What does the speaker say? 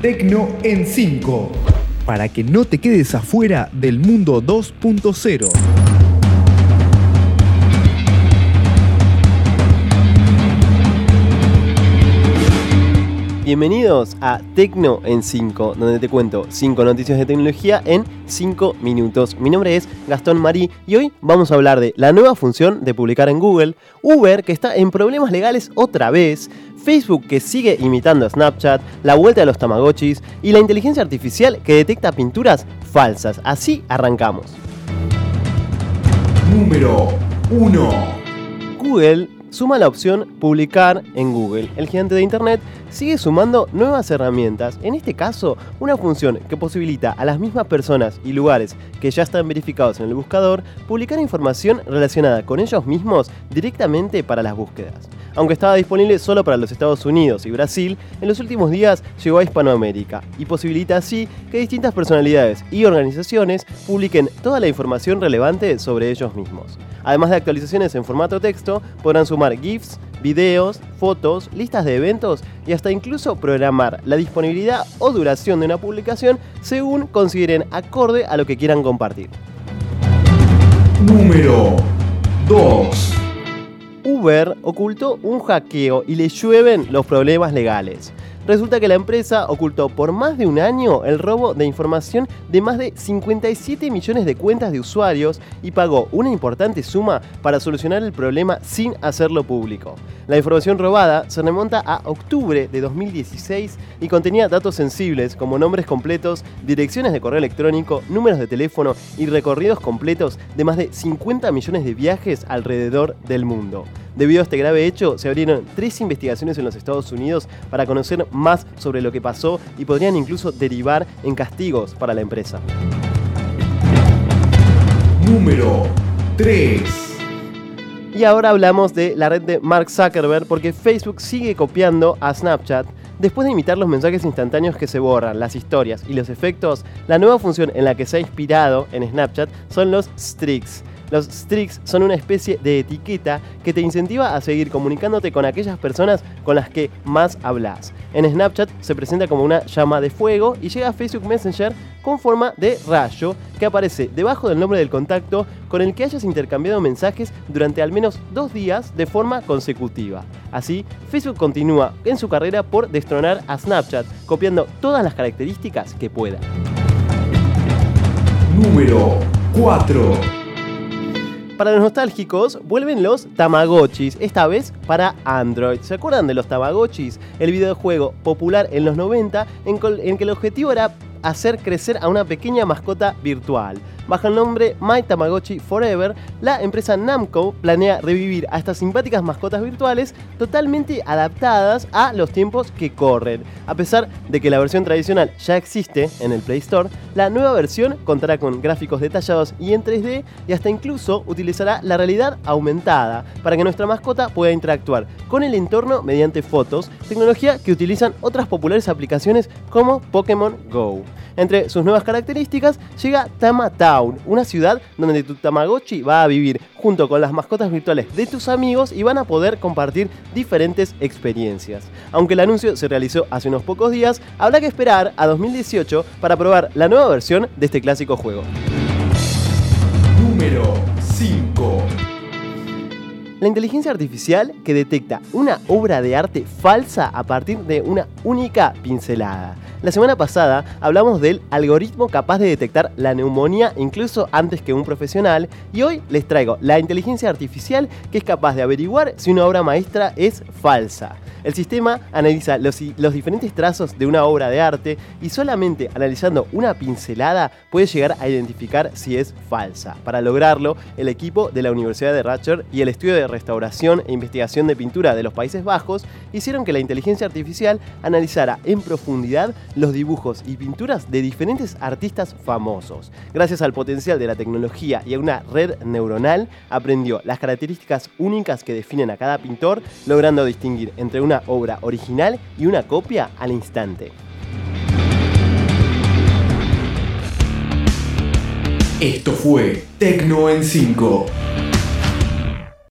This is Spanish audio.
Tecno en 5. Para que no te quedes afuera del mundo 2.0. Bienvenidos a Tecno en 5, donde te cuento 5 noticias de tecnología en 5 minutos. Mi nombre es Gastón Marí y hoy vamos a hablar de la nueva función de publicar en Google, Uber que está en problemas legales otra vez, Facebook que sigue imitando a Snapchat, la vuelta de los Tamagotchis y la inteligencia artificial que detecta pinturas falsas. Así arrancamos. Número 1. Google suma la opción publicar en Google. El gigante de Internet sigue sumando nuevas herramientas, en este caso una función que posibilita a las mismas personas y lugares que ya están verificados en el buscador publicar información relacionada con ellos mismos directamente para las búsquedas. Aunque estaba disponible solo para los Estados Unidos y Brasil, en los últimos días llegó a Hispanoamérica y posibilita así que distintas personalidades y organizaciones publiquen toda la información relevante sobre ellos mismos. Además de actualizaciones en formato texto, podrán sumar GIFs, videos, fotos, listas de eventos y hasta incluso programar la disponibilidad o duración de una publicación según consideren acorde a lo que quieran compartir. Número 2. Uber ocultó un hackeo y le llueven los problemas legales. Resulta que la empresa ocultó por más de un año el robo de información de más de 57 millones de cuentas de usuarios y pagó una importante suma para solucionar el problema sin hacerlo público. La información robada se remonta a octubre de 2016 y contenía datos sensibles como nombres completos, direcciones de correo electrónico, números de teléfono y recorridos completos de más de 50 millones de viajes alrededor del mundo. Debido a este grave hecho, se abrieron tres investigaciones en los Estados Unidos para conocer más sobre lo que pasó y podrían incluso derivar en castigos para la empresa. Número 3. Y ahora hablamos de la red de Mark Zuckerberg porque Facebook sigue copiando a Snapchat. Después de imitar los mensajes instantáneos que se borran, las historias y los efectos, la nueva función en la que se ha inspirado en Snapchat son los streaks. Los streaks son una especie de etiqueta que te incentiva a seguir comunicándote con aquellas personas con las que más hablas. En Snapchat se presenta como una llama de fuego y llega a Facebook Messenger con forma de rayo que aparece debajo del nombre del contacto con el que hayas intercambiado mensajes durante al menos dos días de forma consecutiva. Así, Facebook continúa en su carrera por destronar a Snapchat, copiando todas las características que pueda. Número 4. Para los nostálgicos, vuelven los Tamagotchis, esta vez para Android. ¿Se acuerdan de los Tamagotchis? El videojuego popular en los 90 en, en que el objetivo era hacer crecer a una pequeña mascota virtual. Bajo el nombre My Tamagotchi Forever, la empresa Namco planea revivir a estas simpáticas mascotas virtuales totalmente adaptadas a los tiempos que corren. A pesar de que la versión tradicional ya existe en el Play Store, la nueva versión contará con gráficos detallados y en 3D y hasta incluso utilizará la realidad aumentada para que nuestra mascota pueda interactuar con el entorno mediante fotos, tecnología que utilizan otras populares aplicaciones como Pokémon Go. Entre sus nuevas características llega Tama Town, una ciudad donde tu Tamagotchi va a vivir junto con las mascotas virtuales de tus amigos y van a poder compartir diferentes experiencias. Aunque el anuncio se realizó hace unos pocos días, habrá que esperar a 2018 para probar la nueva versión de este clásico juego. Número 5. La inteligencia artificial que detecta una obra de arte falsa a partir de una única pincelada. La semana pasada hablamos del algoritmo capaz de detectar la neumonía incluso antes que un profesional y hoy les traigo la inteligencia artificial que es capaz de averiguar si una obra maestra es falsa. El sistema analiza los, diferentes trazos de una obra de arte y solamente analizando una pincelada puede llegar a identificar si es falsa. Para lograrlo, el equipo de la Universidad de Ratcher y el Estudio de Restauración e Investigación de Pintura de los Países Bajos hicieron que la inteligencia artificial analizara en profundidad los dibujos y pinturas de diferentes artistas famosos. Gracias al potencial de la tecnología y a una red neuronal, aprendió las características únicas que definen a cada pintor, logrando distinguir entre una obra original y una copia al instante. Esto fue Tecno en 5.